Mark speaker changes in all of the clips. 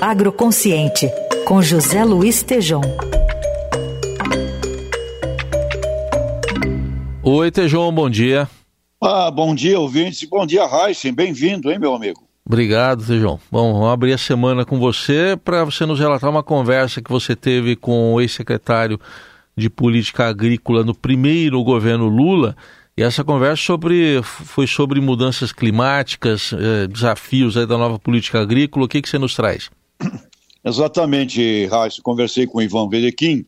Speaker 1: Agroconsciente, com José Luiz Tejom.
Speaker 2: Oi, Tejom, bom dia.
Speaker 3: Ah, bom dia, ouvintes. Bom dia, Heisen. Bem-vindo, hein, meu amigo?
Speaker 2: Obrigado, Tejão. Bom, vamos abrir a semana com você para você nos relatar uma conversa que você teve com o ex-secretário de Política Agrícola no primeiro governo Lula. E essa conversa sobre, foi sobre mudanças climáticas, eh, desafios da nova política agrícola. O que, que você nos traz?
Speaker 3: Exatamente, Raíssa. Conversei com o Ivan Vedequim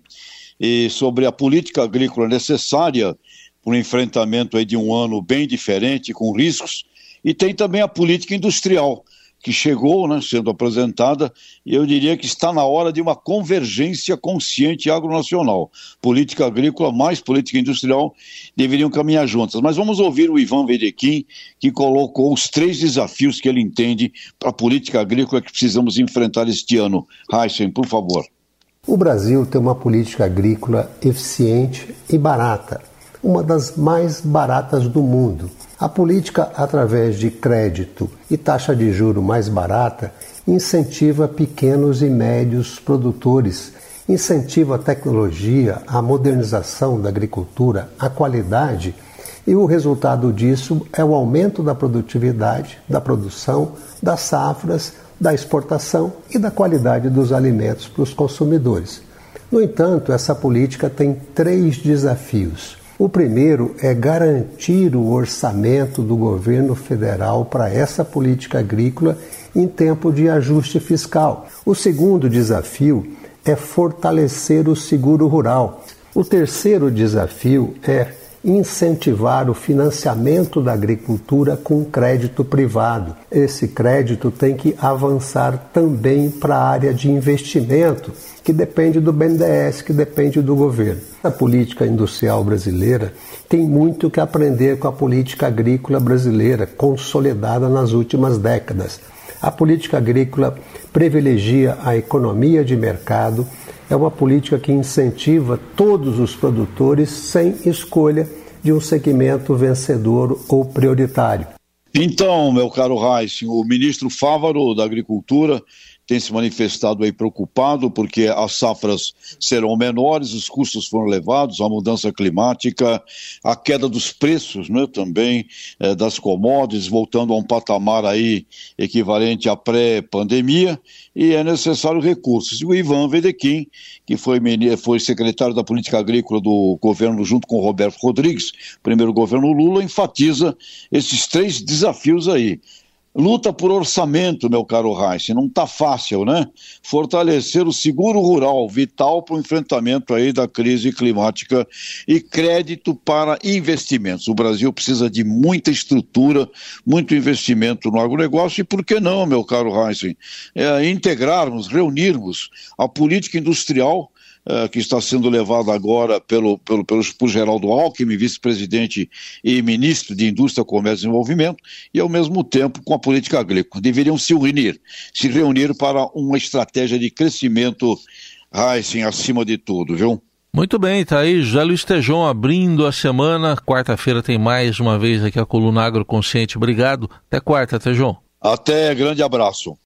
Speaker 3: e sobre a política agrícola necessária para o enfrentamento de um ano bem diferente, com riscos, e tem também a política industrial, que chegou né, sendo apresentada, e eu diria que está na hora de uma convergência consciente agronacional. Política agrícola mais política industrial deveriam caminhar juntas. Mas vamos ouvir o Ivan Vedequim, que colocou os três desafios que ele entende para a política agrícola que precisamos enfrentar este ano. Heisen, por favor.
Speaker 4: O Brasil tem uma política agrícola eficiente e barata, uma das mais baratas do mundo a política, através de crédito e taxa de juro mais barata, incentiva pequenos e médios produtores, incentiva a tecnologia, a modernização da agricultura, a qualidade, e o resultado disso é o aumento da produtividade, da produção, das safras, da exportação e da qualidade dos alimentos para os consumidores. No entanto, essa política tem três desafios. O primeiro é garantir o orçamento do governo federal para essa política agrícola em tempo de ajuste fiscal. O segundo desafio é fortalecer o seguro rural. O terceiro desafio é incentivar o financiamento da agricultura com crédito privado. Esse crédito tem que avançar também para a área de investimento, que depende do BNDES, que depende do governo. A política industrial brasileira tem muito que aprender com a política agrícola brasileira, consolidada nas últimas décadas. A política agrícola privilegia a economia de mercado, é uma política que incentiva todos os produtores sem escolha de um segmento vencedor ou prioritário.
Speaker 3: Então, meu caro Reis, o ministro Fávaro da Agricultura tem se manifestado aí preocupado porque as safras serão menores, os custos foram elevados, a mudança climática, a queda dos preços né, também eh, das commodities, voltando a um patamar aí equivalente à pré-pandemia, e é necessário recursos. E o Ivan Vedequim, que foi, foi secretário da Política Agrícola do governo junto com o Roberto Rodrigues, primeiro governo Lula, enfatiza esses três desafios aí Luta por orçamento, meu caro Reis, não está fácil, né? Fortalecer o seguro rural, vital para o enfrentamento aí da crise climática e crédito para investimentos. O Brasil precisa de muita estrutura, muito investimento no agronegócio e por que não, meu caro Reis, é, integrarmos, reunirmos a política industrial uh, que está sendo levado agora pelo, pelo, pelo, por Geraldo Alckmin, vice-presidente e ministro de Indústria, Comércio e Desenvolvimento, e ao mesmo tempo com a política agrícola. Deveriam se unir, se reunir para uma estratégia de crescimento, Heisen, acima de tudo, viu?
Speaker 2: Muito bem, tá aí José Luiz Tejon abrindo a semana. Quarta-feira tem mais uma vez aqui a coluna Agroconsciente. Obrigado. Até quarta, Tejon.
Speaker 3: Até, grande abraço.